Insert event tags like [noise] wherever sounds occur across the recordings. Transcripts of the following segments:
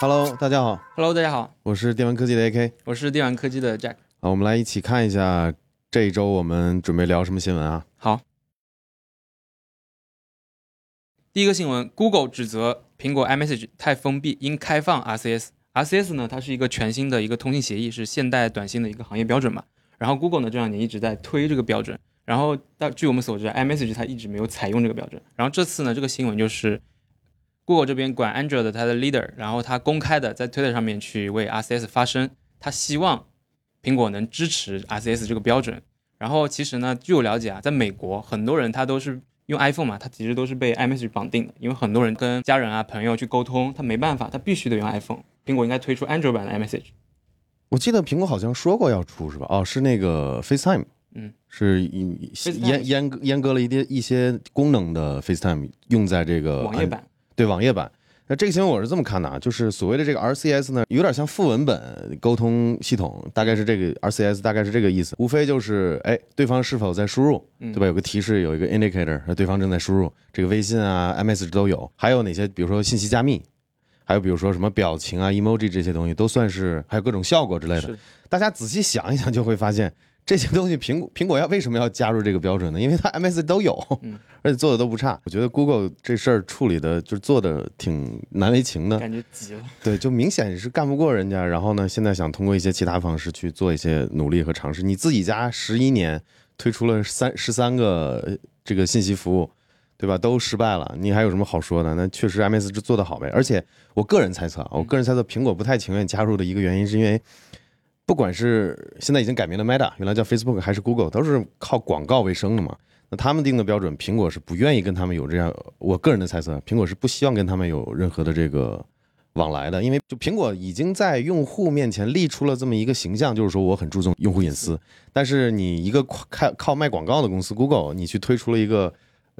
Hello，大家好，Hello，大家好，我是电玩科技的 AK 我是电玩科技的 Jack。啊，我们来一起看一下这一周我们准备聊什么新闻啊？好，第一个新闻，Google 指责苹果 iMessage 太封闭，应开放 RCS。RCS 呢，它是一个全新的一个通信协议，是现代短信的一个行业标准嘛。然后 Google 呢这两年一直在推这个标准，然后到据我们所知，iMessage 它一直没有采用这个标准。然后这次呢，这个新闻就是 Google 这边管 Android 的它的 leader，然后他公开的在 Twitter 上面去为 RCS 发声，他希望苹果能支持 RCS 这个标准。然后其实呢，据我了解啊，在美国很多人他都是用 iPhone 嘛，他其实都是被 iMessage 绑定的，因为很多人跟家人啊、朋友去沟通，他没办法，他必须得用 iPhone。苹果应该推出 Android 版的 iMessage。我记得苹果好像说过要出是吧？哦，是那个 FaceTime，嗯，是一 FaceTime 严严严格了一些一些功能的 FaceTime 用在这个网页版，对网页版。那这个新闻我是这么看的啊，就是所谓的这个 RCS 呢，有点像副文本沟通系统，大概是这个 RCS 大概是这个意思，无非就是哎，对方是否在输入，嗯对吧？有个提示，有一个 indicator，对方正在输入，这个微信啊、iMessage 都有，还有哪些？比如说信息加密，还有比如说什么表情啊、emoji 这些东西，都算是，还有各种效果之类的大家仔细想一想，就会发现这些东西苹果苹果要为什么要加入这个标准呢？因为它 iMessage 都有，嗯而且做的都不差。我觉得 Google 这事儿处理的就是做的挺难为情的，感觉急了。对，就明显是干不过人家。然后呢，现在想通过一些其他方式去做一些努力和尝试。你自己家十一年推出了三十三个呃这个信息服务。对吧？都失败了，你还有什么好说的？那确实 iMessage 做的好呗。而且我个人猜测啊，我个人猜测苹果不太情愿加入的一个原因，是因为不管是现在已经改名的 Meta，原来叫 Facebook 还是 Google，都是靠广告为生的嘛。那他们定的标准，苹果是不愿意跟他们有这样，我个人的猜测，苹果是不希望跟他们有任何的这个往来的，因为就苹果已经在用户面前立出了这么一个形象，就是说我很注重用户隐私。但是你一个靠靠卖广告的公司 Google，你去推出了一个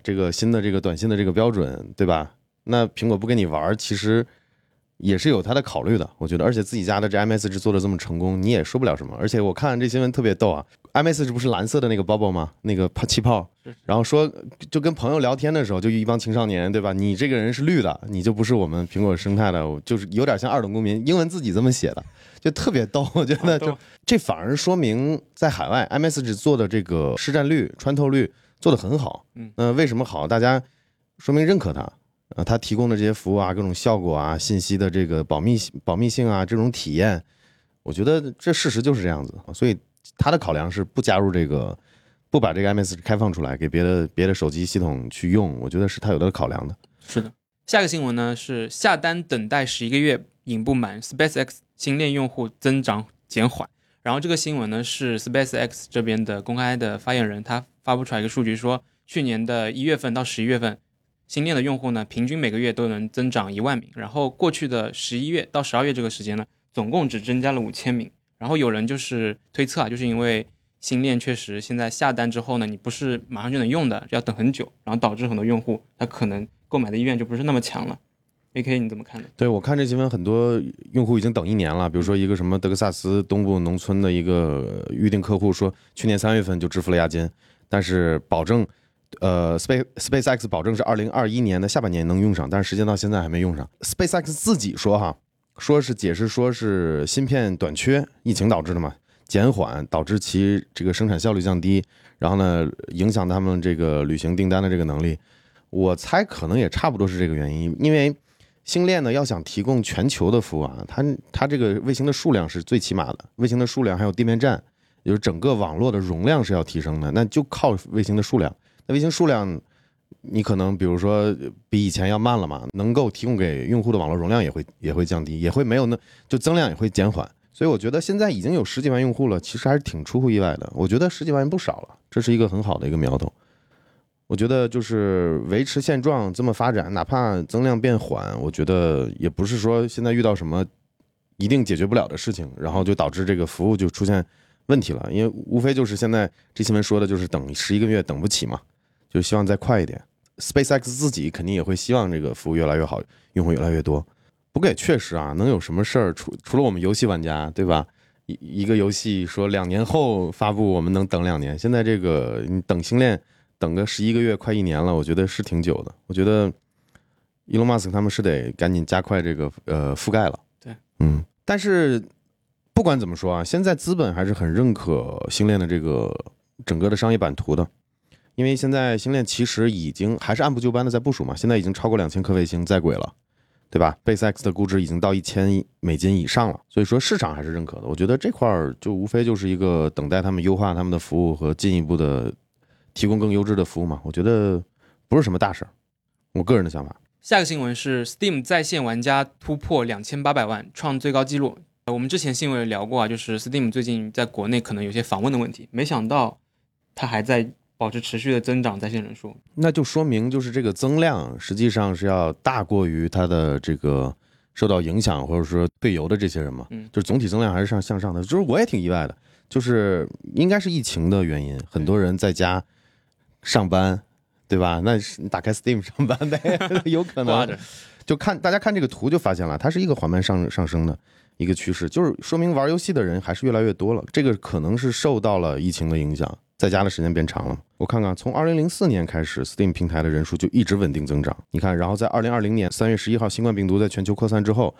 这个新的这个短信的这个标准，对吧？那苹果不跟你玩，其实也是有他的考虑的，我觉得。而且自己家的这 iMessage 做的这么成功，你也说不了什么。而且我看这新闻特别逗啊，iMessage 不是蓝色的那个包包吗？那个泡气泡，然后说就跟朋友聊天的时候，就一帮青少年，对吧？你这个人是绿的，你就不是我们苹果生态的，就是有点像二等公民，英文自己这么写的，就特别逗。[laughs] 我觉得就这反而说明在海外 iMessage 做的这个市占率、穿透率做得很好。嗯，那为什么好？大家说明认可它。啊，它提供的这些服务啊，各种效果啊，信息的这个保密保密性啊，这种体验，我觉得这事实就是这样子。所以它的考量是不加入这个，不把这个 M S 开放出来给别的别的手机系统去用，我觉得是它有的考量的。是的。下个新闻呢是下单等待十一个月引不满，SpaceX 新链用户增长减缓。然后这个新闻呢是 SpaceX 这边的公开的发言人，他发布出来一个数据说，去年的一月份到十一月份，新链的用户呢平均每个月都能增长一万名。然后过去的十一月到十二月这个时间呢，总共只增加了五千名。然后有人就是推测啊，就是因为新链确实现在下单之后呢，你不是马上就能用的，要等很久，然后导致很多用户他可能购买的意愿就不是那么强了。A K 你怎么看呢？对我看这新闻，很多用户已经等一年了。比如说一个什么德克萨斯东部农村的一个预定客户说，去年三月份就支付了押金，但是保证，呃，Space SpaceX 保证是二零二一年的下半年能用上，但是时间到现在还没用上。SpaceX 自己说哈，说是解释说是芯片短缺，疫情导致的嘛，减缓导致其这个生产效率降低，然后呢影响他们这个履行订单的这个能力。我猜可能也差不多是这个原因，因为星链呢要想提供全球的服务啊，它它这个卫星的数量是最起码的，卫星的数量还有地面站，也就是整个网络的容量是要提升的，那就靠卫星的数量。那卫星数量，你可能比如说比以前要慢了嘛，能够提供给用户的网络容量也会也会降低，也会没有那就增量也会减缓。所以我觉得现在已经有十几万用户了，其实还是挺出乎意外的。我觉得十几万不少了，这是一个很好的一个苗头。我觉得就是维持现状这么发展，哪怕增量变缓，我觉得也不是说现在遇到什么一定解决不了的事情，然后就导致这个服务就出现问题了。因为无非就是现在这新闻说的就是等十一个月等不起嘛，就希望再快一点。SpaceX 自己肯定也会希望这个服务越来越好，用户越来越多。不过也确实啊，能有什么事儿？除除了我们游戏玩家，对吧？一一个游戏说两年后发布，我们能等两年。现在这个你等星链等个十一个月，快一年了，我觉得是挺久的。我觉得 Elon Musk 他们是得赶紧加快这个呃覆盖了，对嗯，但是不管怎么说啊，现在资本还是很认可星链的这个整个的商业版图的，因为现在星链其实已经还是按部就班的在部署嘛，现在已经超过两千颗卫星在轨了。对吧？SpaceX 的估值已经到一千美金以上了，所以说市场还是认可的。我觉得这块儿就无非就是一个等待他们优化他们的服务和进一步的提供更优质的服务嘛。我觉得不是什么大事儿，我个人的想法。下个新闻是 Steam 在线玩家突破两千八百万，创最高纪录。我们之前新闻也聊过啊，就是 Steam 最近在国内可能有些访问的问题，没想到它还在。保持持续的增长在线人数，那就说明就是这个增量实际上是要大过于它的这个受到影响或者说退游的这些人嘛，嗯，就是总体增量还是上向上的。就是我也挺意外的，就是应该是疫情的原因，很多人在家上班，对吧？那是打开 Steam 上班呗，[laughs] 有可能。就看大家看这个图就发现了，它是一个缓慢上上升的一个趋势，就是说明玩游戏的人还是越来越多了。这个可能是受到了疫情的影响。在家的时间变长了。我看看，从二零零四年开始，Steam 平台的人数就一直稳定增长。你看，然后在二零二零年三月十一号，新冠病毒在全球扩散之后。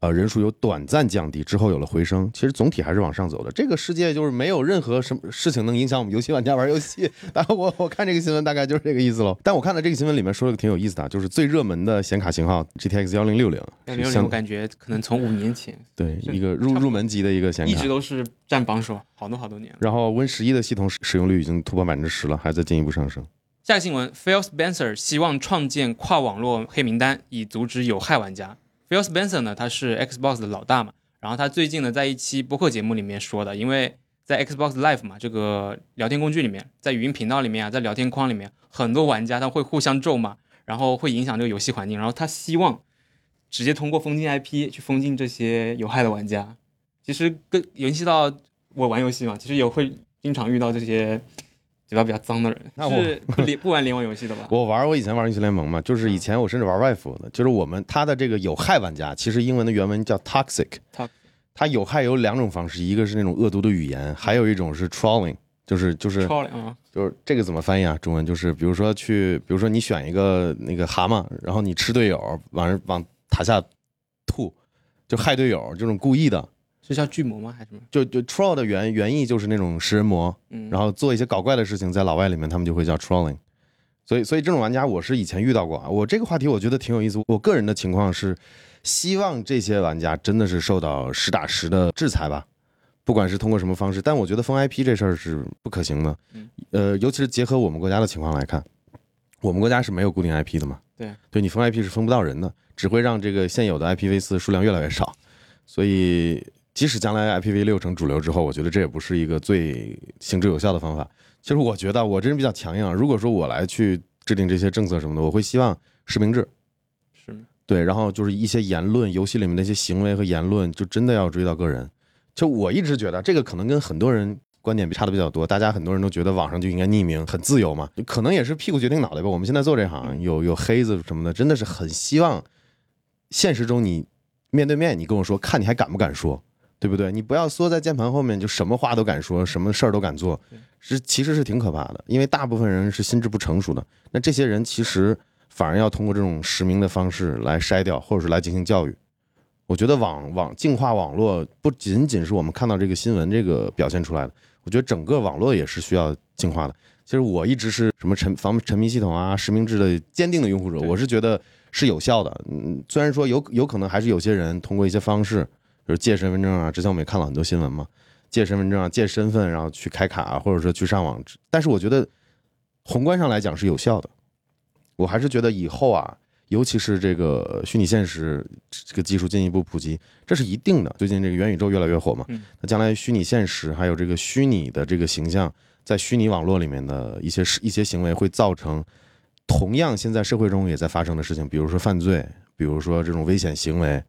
呃，人数有短暂降低，之后有了回升，其实总体还是往上走的。这个世界就是没有任何什么事情能影响我们游戏玩家玩游戏。然后我我看这个新闻大概就是这个意思喽。但我看到这个新闻里面说了个挺有意思的，就是最热门的显卡型号 GTX 幺零六零，幺零六零我感觉可能从五年前对一个入入门级的一个显卡，一直都是占榜首好多好多年。然后 Win 十一的系统使使用率已经突破百分之十了，还在进一步上升。下个新闻，Phil Spencer 希望创建跨网络黑名单，以阻止有害玩家。Phil Spencer 呢，他是 Xbox 的老大嘛，然后他最近呢，在一期播客节目里面说的，因为在 Xbox Live 嘛，这个聊天工具里面，在语音频道里面啊，在聊天框里面，很多玩家他会互相咒骂，然后会影响这个游戏环境，然后他希望直接通过封禁 IP 去封禁这些有害的玩家。其实跟联系到我玩游戏嘛，其实也会经常遇到这些。嘴巴比较脏的人，是不联不玩联网游戏的吧？[laughs] 我玩，我以前玩英雄联盟嘛，就是以前我甚至玩外服的，就是我们他的这个有害玩家，其实英文的原文叫 toxic，它有害有两种方式，一个是那种恶毒的语言，还有一种是 trolling，就是就是 trolling，就是这个怎么翻译啊？中文就是比如说去，比如说你选一个那个蛤蟆，然后你吃队友，往往塔下吐，就害队友，这种故意的。是叫巨魔吗？还是什么？就就 troll 的原原意就是那种食人魔，嗯，然后做一些搞怪的事情，在老外里面他们就会叫 trolling，所以所以这种玩家我是以前遇到过啊。我这个话题我觉得挺有意思。我个人的情况是，希望这些玩家真的是受到实打实的制裁吧，不管是通过什么方式。但我觉得封 IP 这事儿是不可行的，呃，尤其是结合我们国家的情况来看，我们国家是没有固定 IP 的嘛，对，对你封 IP 是封不到人的，只会让这个现有的 IPv 四数量越来越少，所以。即使将来 IPv 六成主流之后，我觉得这也不是一个最行之有效的方法。其实我觉得我这人比较强硬，如果说我来去制定这些政策什么的，我会希望实名制，是对，然后就是一些言论，游戏里面的一些行为和言论，就真的要追到个人。就我一直觉得这个可能跟很多人观点差的比较多，大家很多人都觉得网上就应该匿名，很自由嘛，可能也是屁股决定脑袋吧。我们现在做这行，有有黑子什么的，真的是很希望现实中你面对面，你跟我说，看你还敢不敢说。对不对？你不要缩在键盘后面，就什么话都敢说，什么事儿都敢做，是其实是挺可怕的。因为大部分人是心智不成熟的，那这些人其实反而要通过这种实名的方式来筛掉，或者是来进行教育。我觉得网网净化网络不仅仅是我们看到这个新闻这个表现出来的，我觉得整个网络也是需要净化的。其实我一直是什么沉防沉迷系统啊、实名制的坚定的拥护者，我是觉得是有效的。嗯，虽然说有有可能还是有些人通过一些方式。就是借身份证啊，之前我们也看了很多新闻嘛，借身份证啊，借身份然后去开卡，啊或者说去上网。但是我觉得宏观上来讲是有效的。我还是觉得以后啊，尤其是这个虚拟现实这个技术进一步普及，这是一定的。最近这个元宇宙越来越火嘛，那将来虚拟现实还有这个虚拟的这个形象，在虚拟网络里面的一些一些行为，会造成同样现在社会中也在发生的事情，比如说犯罪，比如说这种危险行为。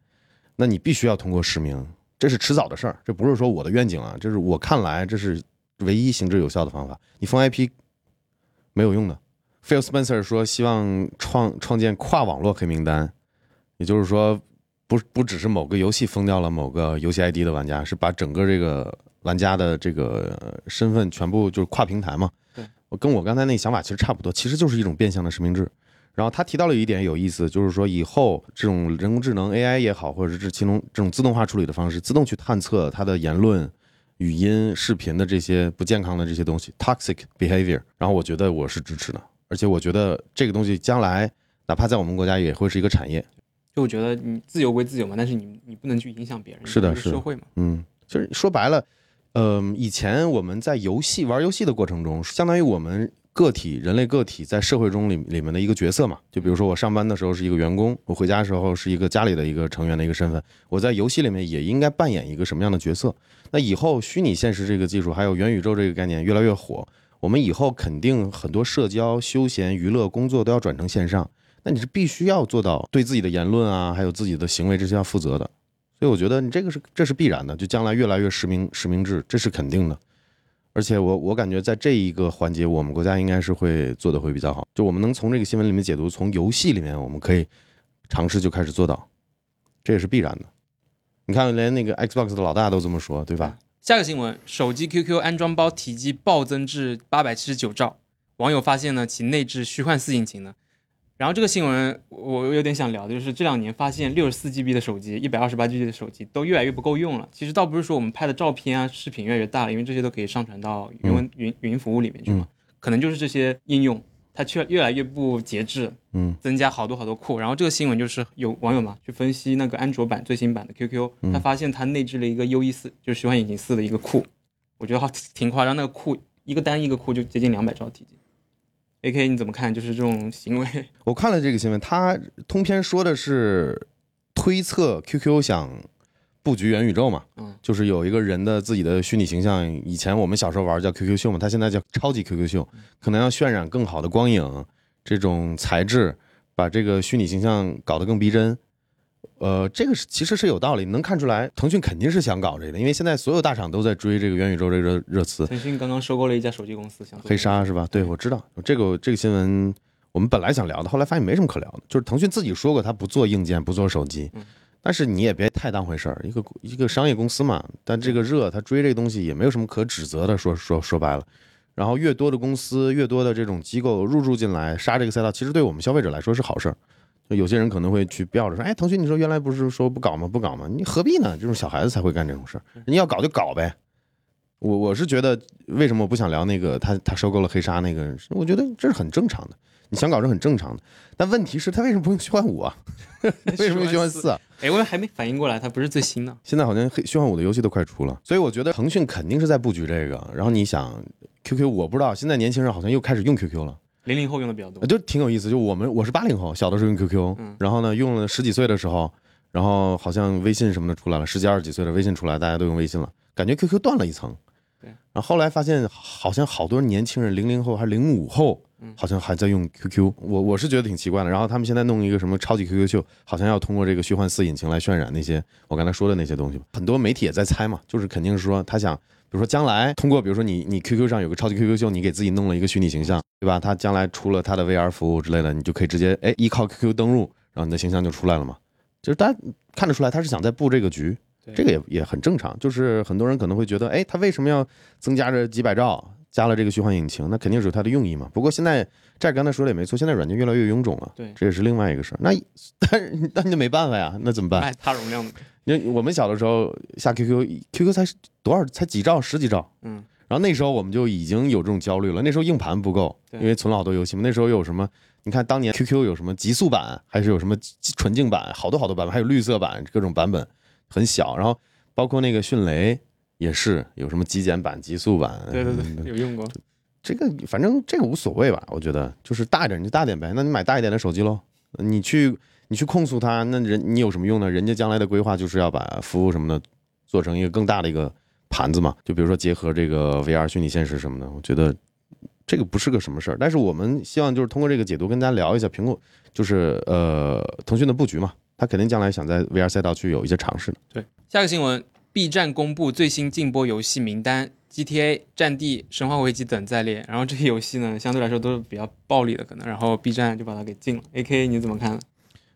那你必须要通过实名，这是迟早的事儿，这不是说我的愿景啊，这是我看来这是唯一行之有效的方法。你封 IP 没有用的。Phil Spencer 说希望创创建跨网络黑名单，也就是说，不不只是某个游戏封掉了某个游戏 ID 的玩家，是把整个这个玩家的这个身份全部就是跨平台嘛。对，我跟我刚才那想法其实差不多，其实就是一种变相的实名制。然后他提到了一点有意思，就是说以后这种人工智能 AI 也好，或者是这其中这种自动化处理的方式，自动去探测它的言论、语音、视频的这些不健康的这些东西 （toxic behavior）。然后我觉得我是支持的，而且我觉得这个东西将来哪怕在我们国家也会是一个产业。就我觉得你自由归自由嘛，但是你你不能去影响别人，是的社会嘛。嗯，就是说白了，嗯、以前我们在游戏玩游戏的过程中，相当于我们个体人类个体在社会中里里面的一个角色嘛。就比如说我上班的时候是一个员工，我回家的时候是一个家里的一个成员的一个身份，我在游戏里面也应该扮演一个什么样的角色？那以后虚拟现实这个技术，还有元宇宙这个概念越来越火，我们以后肯定很多社交、休闲、娱乐、工作都要转成线上。那你是必须要做到对自己的言论啊，还有自己的行为这些要负责的。所以我觉得你这个是这是必然的，就将来越来越实名实名制，这是肯定的。而且我我感觉在这一个环节，我们国家应该是会做的会比较好。就我们能从这个新闻里面解读，从游戏里面我们可以尝试就开始做到，这也是必然的。你看，连那个 Xbox 的老大都这么说，对吧？下个新闻，手机 QQ 安装包体积暴增至八百七十九兆，网友发现呢其内置虚幻四引擎呢。然后这个新闻我我有点想聊的就是这两年发现六十四 GB 的手机、一百二十八 GB 的手机都越来越不够用了。其实倒不是说我们拍的照片啊、视频越来越大了，因为这些都可以上传到云文、云云服务里面去嘛。可能就是这些应用它却越来越不节制，嗯，增加好多好多库。然后这个新闻就是有网友嘛去分析那个安卓版最新版的 QQ，他发现它内置了一个 UE 四，就是虚幻引擎四的一个库，我觉得好挺夸张，那个库一个单一个库就接近两百兆体积。A K 你怎么看？就是这种行为，[laughs] 我看了这个新闻，他通篇说的是推测 QQ 想布局元宇宙嘛，嗯，就是有一个人的自己的虚拟形象。以前我们小时候玩叫 QQ 秀嘛，他现在叫超级 QQ 秀，可能要渲染更好的光影，这种材质，把这个虚拟形象搞得更逼真。呃，这个是其实是有道理，能看出来，腾讯肯定是想搞这个，因为现在所有大厂都在追这个元宇宙这个热热词。腾讯刚刚收购了一家手机公司，想黑鲨是吧？对，我知道这个这个新闻，我们本来想聊的，后来发现没什么可聊的。就是腾讯自己说过，他不做硬件，不做手机，但是你也别太当回事儿，一个一个商业公司嘛。但这个热，他追这个东西也没有什么可指责的。说说说白了，然后越多的公司，越多的这种机构入驻进来杀这个赛道，其实对我们消费者来说是好事儿。就有些人可能会去吊着说，哎，腾讯，你说原来不是说不搞吗？不搞吗？你何必呢？这种小孩子才会干这种事儿，你要搞就搞呗。我我是觉得，为什么我不想聊那个他他收购了黑鲨那个？我觉得这是很正常的，你想搞是很正常的。但问题是，他为什么不用虚幻五啊？[laughs] 为什么用虚幻四啊？[laughs] 哎，我还没反应过来，它不是最新的。现在好像黑虚幻五的游戏都快出了，所以我觉得腾讯肯定是在布局这个。然后你想，QQ 我不知道，现在年轻人好像又开始用 QQ 了。零零后用的比较多，就挺有意思。就我们我是八零后，小的时候用 QQ，、嗯然后呢用了十几岁的时候，然后好像微信什么的出来了，十几二十几岁的微信出来，大家都用微信了，感觉 QQ 断了一层。对，然后后来发现好像好多年轻人，零零后还是零五后，嗯好像还在用 QQ。我我是觉得挺奇怪的。然后他们现在弄一个什么超级 QQ 秀，好像要通过这个虚幻四引擎来渲染那些我刚才说的那些东西。很多媒体也在猜嘛，就是肯定是说他想。比如说，将来通过，比如说你你 QQ 上有个超级 QQ 秀，你给自己弄了一个虚拟形象，对吧？他将来出了他的 VR 服务之类的，你就可以直接哎依靠 QQ 登录，然后你的形象就出来了嘛。就是大家看得出来，他是想在布这个局，对这个也也很正常。就是很多人可能会觉得，哎，他为什么要增加这几百兆，加了这个虚幻引擎？那肯定是有它的用意嘛。不过现在这儿刚才说的也没错，现在软件越来越臃肿了，对这也是另外一个事儿。那但是那你就没办法呀，那怎么办？卖大容量的，[laughs] 因为我们小的时候下 QQ，QQ 才多少？才几兆，十几兆。嗯，然后那时候我们就已经有这种焦虑了。那时候硬盘不够，对因为存了好多游戏嘛。那时候有什么？你看当年 QQ 有什么极速版，还是有什么纯净版，好多好多版本，还有绿色版，各种版本很小。然后包括那个迅雷也是有什么极简版、极速版。对对嗯对，有用过。这个反正这个无所谓吧，我觉得就是大一点你就大点呗，那你买大一点的手机喽。你去你去控诉他，那人你有什么用呢？人家将来的规划就是要把服务什么的做成一个更大的一个盘子嘛，就比如说结合这个 VR 虚拟现实什么的，我觉得这个不是个什么事儿。但是我们希望就是通过这个解读跟大家聊一下苹果，就是呃腾讯的布局嘛，他肯定将来想在 VR 赛道去有一些尝试的。对，下个新闻，B 站公布最新禁播游戏名单，GTA、战地、生化危机等在列。然后这些游戏呢，相对来说都是比较暴力的，可能，然后 B 站就把它给禁了。AK 你怎么看？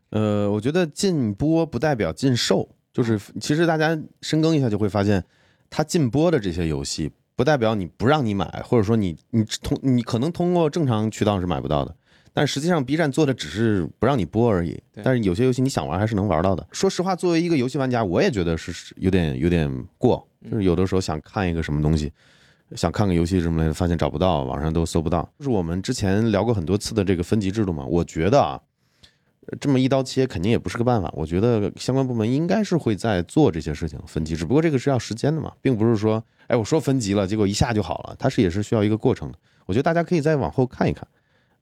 呃，我觉得禁播不代表禁售，就是其实大家深耕一下就会发现，它禁播的这些游戏，不代表你不让你买，或者说你你通你可能通过正常渠道是买不到的，但实际上 B 站做的只是不让你播而已。但是有些游戏你想玩还是能玩到的。说实话，作为一个游戏玩家，我也觉得是是有点有点过，就是有的时候想看一个什么东西。想看个游戏什么的，发现找不到，网上都搜不到。就是我们之前聊过很多次的这个分级制度嘛，我觉得啊，呃这么一刀切肯定也不是个办法。我觉得相关部门应该是会在做这些事情分级，只不过这个是要时间的嘛，并不是说，哎，我说分级了，结果一下就好了，它是也是需要一个过程的。我觉得大家可以再往后看一看。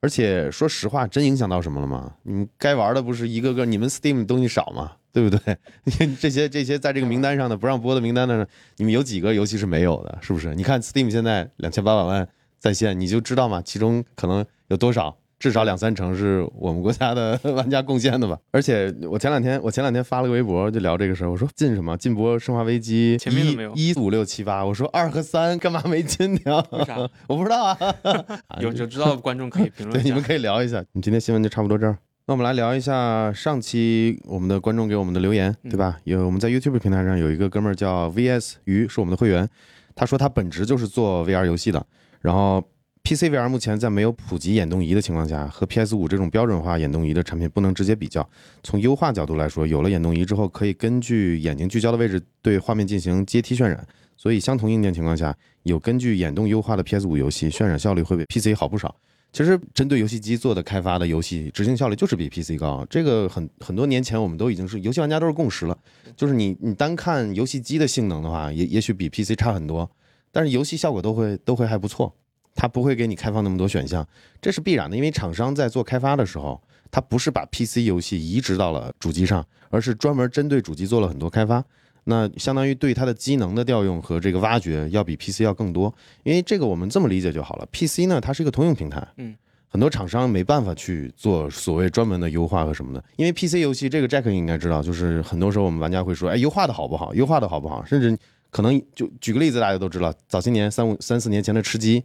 而且说实话，真影响到什么了吗？你们该玩的不是一个个，你们 Steam 东西少吗？对不对？[laughs] 这些这些在这个名单上的不让播的名单的，你们有几个游戏是没有的？是不是？你看 Steam 现在两千八百万在线，你就知道嘛，其中可能有多少，至少两三成是我们国家的 [laughs] 玩家贡献的吧。而且我前两天我前两天发了个微博，就聊这个事儿，我说进什么禁播《生化危机》前面都没有一五六七八，我说二和三干嘛没进呢？为啥？[laughs] 我不知道啊。[laughs] 有有知道的观众可以评论对，你们可以聊一下。你今天新闻就差不多这儿。那我们来聊一下上期我们的观众给我们的留言，对吧？有我们在 YouTube 平台上有一个哥们儿叫 VS 鱼，是我们的会员。他说他本职就是做 VR 游戏的，然后 PC VR 目前在没有普及眼动仪的情况下，和 PS 5这种标准化眼动仪的产品不能直接比较。从优化角度来说，有了眼动仪之后，可以根据眼睛聚焦的位置对画面进行阶梯渲染，所以相同硬件情况下，有根据眼动优化的 PS 5游戏渲染效率会比 PC 好不少。其实针对游戏机做的开发的游戏，执行效率就是比 PC 高。这个很很多年前我们都已经是游戏玩家都是共识了。就是你你单看游戏机的性能的话，也也许比 PC 差很多，但是游戏效果都会都会还不错。它不会给你开放那么多选项，这是必然的，因为厂商在做开发的时候，它不是把 PC 游戏移植到了主机上，而是专门针对主机做了很多开发。那相当于对它的机能的调用和这个挖掘要比 PC 要更多，因为这个我们这么理解就好了。PC 呢，它是一个通用平台，嗯，很多厂商没办法去做所谓专门的优化和什么的，因为 PC 游戏这个 Jack 应该知道，就是很多时候我们玩家会说，哎，优化的好不好？优化的好不好？甚至可能就举个例子，大家都知道，早些年三五三四年前的吃鸡，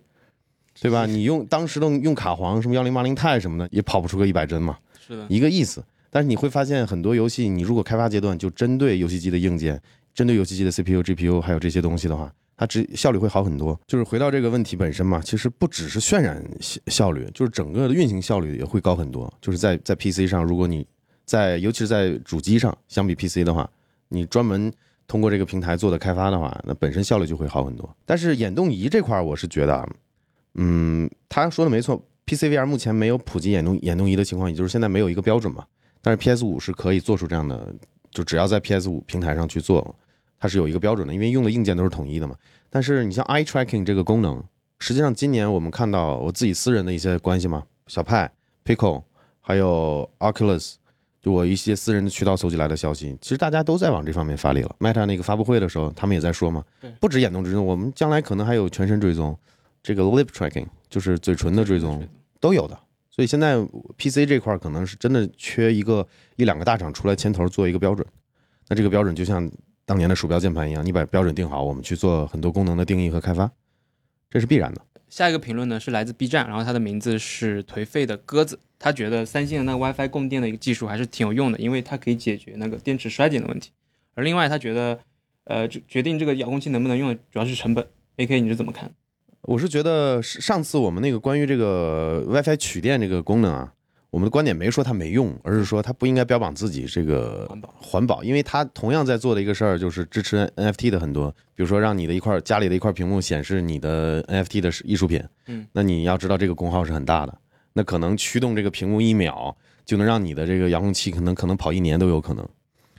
对吧？你用当时的用卡皇什么幺零八零钛什么的，也跑不出个一百帧嘛，是的，一个意思。但是你会发现很多游戏，你如果开发阶段就针对游戏机的硬件，针对游戏机的 CPU、GPU 还有这些东西的话，它只效率会好很多。就是回到这个问题本身嘛，其实不只是渲染效效率，就是整个的运行效率也会高很多。就是在在 PC 上，如果你在尤其是在主机上，相比 PC 的话，你专门通过这个平台做的开发的话，那本身效率就会好很多。但是眼动仪这块儿，我是觉得啊，嗯，他说的没错，PC VR 目前没有普及眼动眼动仪的情况，也就是现在没有一个标准嘛。但是 PS 五是可以做出这样的，就只要在 PS 五平台上去做，它是有一个标准的，因为用的硬件都是统一的嘛。但是你像 Eye Tracking 这个功能，实际上今年我们看到我自己私人的一些关系嘛，小派、Pico 还有 Oculus，就我一些私人的渠道搜集来的消息，其实大家都在往这方面发力了。Meta 那个发布会的时候，他们也在说嘛，不止眼动追踪，我们将来可能还有全身追踪，这个 Lip Tracking 就是嘴唇的追踪都有的。所以现在 PC 这块儿可能是真的缺一个一两个大厂出来牵头做一个标准。那这个标准就像当年的鼠标键盘一样，你把标准定好，我们去做很多功能的定义和开发，这是必然的。下一个评论呢是来自 B 站，然后他的名字是颓废的鸽子，他觉得三星的那个 WiFi 供电的一个技术还是挺有用的，因为它可以解决那个电池衰减的问题。而另外他觉得，呃，决决定这个遥控器能不能用的主要是成本。AK 你是怎么看？我是觉得是上次我们那个关于这个 WiFi 取电这个功能啊，我们的观点没说它没用，而是说它不应该标榜自己这个环保环保，因为它同样在做的一个事儿就是支持 NFT 的很多，比如说让你的一块家里的一块屏幕显示你的 NFT 的艺术品，嗯，那你要知道这个功耗是很大的，那可能驱动这个屏幕一秒就能让你的这个遥控器可能可能跑一年都有可能。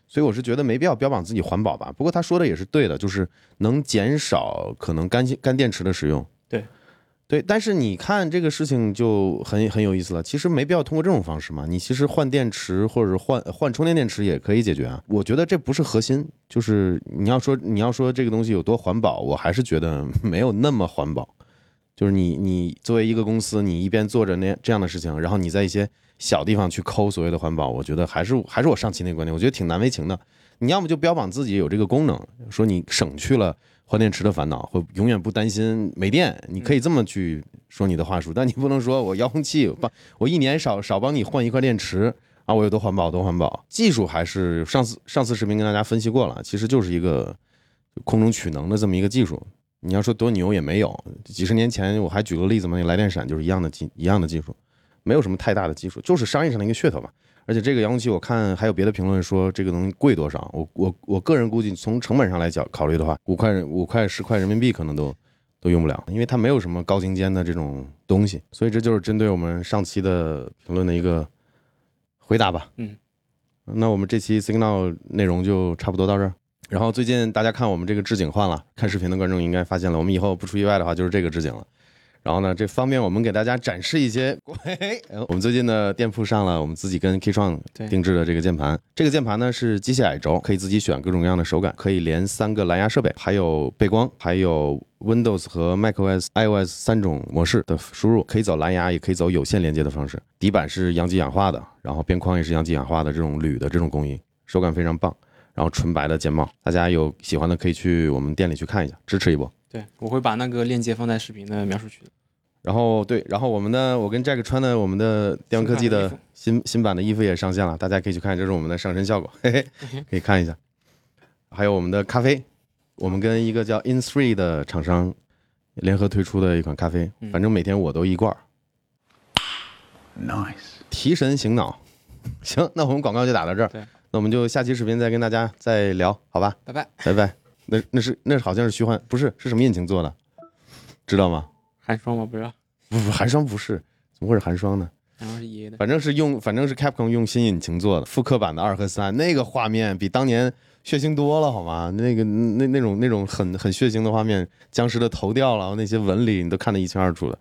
所以我是觉得没必要标榜自己环保吧。不过他说的也是对的，就是能减少可能干干电池的使用。对，对。但是你看这个事情就很很有意思了。其实没必要通过这种方式嘛。你其实换电池或者换换充电电池也可以解决啊。我觉得这不是核心，就是你要说你要说这个东西有多环保，我还是觉得没有那么环保。就是你你作为一个公司，你一边做着那这样的事情，然后你在一些小地方去抠所谓的环保，我觉得还是还是我上期那个观点，我觉得挺难为情的。你要么就标榜自己有这个功能，说你省去了换电池的烦恼，会永远不担心没电，你可以这么去说你的话术，但你不能说我遥控器帮我一年少少帮你换一块电池啊，我有多环保多环保。技术还是上次上次视频跟大家分析过了，其实就是一个空中取能的这么一个技术。你要说多牛也没有，几十年前我还举个例子嘛，那来电闪就是一样的技一样的技术，没有什么太大的技术，就是商业上的一个噱头嘛。而且这个遥控器我看还有别的评论说这个能贵多少，我我我个人估计从成本上来讲考虑的话，五块五块十块人民币可能都都用不了，因为它没有什么高精尖的这种东西，所以这就是针对我们上期的评论的一个回答吧。嗯，那我们这期 Signal 内容就差不多到这儿。然后最近大家看我们这个置景换了，看视频的观众应该发现了，我们以后不出意外的话就是这个置景了。然后呢，这方便我们给大家展示一些。[laughs] 我们最近的店铺上了我们自己跟 K 创定制的这个键盘。这个键盘呢是机械矮轴，可以自己选各种各样的手感，可以连三个蓝牙设备，还有背光，还有 Windows 和 macOS、iOS 三种模式的输入，可以走蓝牙，也可以走有线连接的方式。底板是阳极氧化的，然后边框也是阳极氧化的这种铝的这种工艺，手感非常棒。然后纯白的键帽，大家有喜欢的可以去我们店里去看一下，支持一波。对，我会把那个链接放在视频的描述区的。然后对，然后我们的，我跟 Jack 穿的我们的电玩科技的新新版的衣服也上线了，大家可以去看，这是我们的上身效果，嘿嘿，可以看一下。还有我们的咖啡，我们跟一个叫 In Three 的厂商联合推出的一款咖啡，反正每天我都一罐儿，Nice. 提神醒脑。行，那我们广告就打到这儿，对那我们就下期视频再跟大家再聊，好吧？拜拜。拜拜。那那是那好像是虚幻，不是是什么引擎做的，知道吗？寒霜吗？不知道，不不，寒霜不是，怎么会是寒霜呢？然后是爷爷的。反正是用，反正是 Capcom 用新引擎做的，复刻版的二和三，那个画面比当年血腥多了，好吗？那个那那种那种很很血腥的画面，僵尸的头掉了，那些纹理你都看得一清二楚的。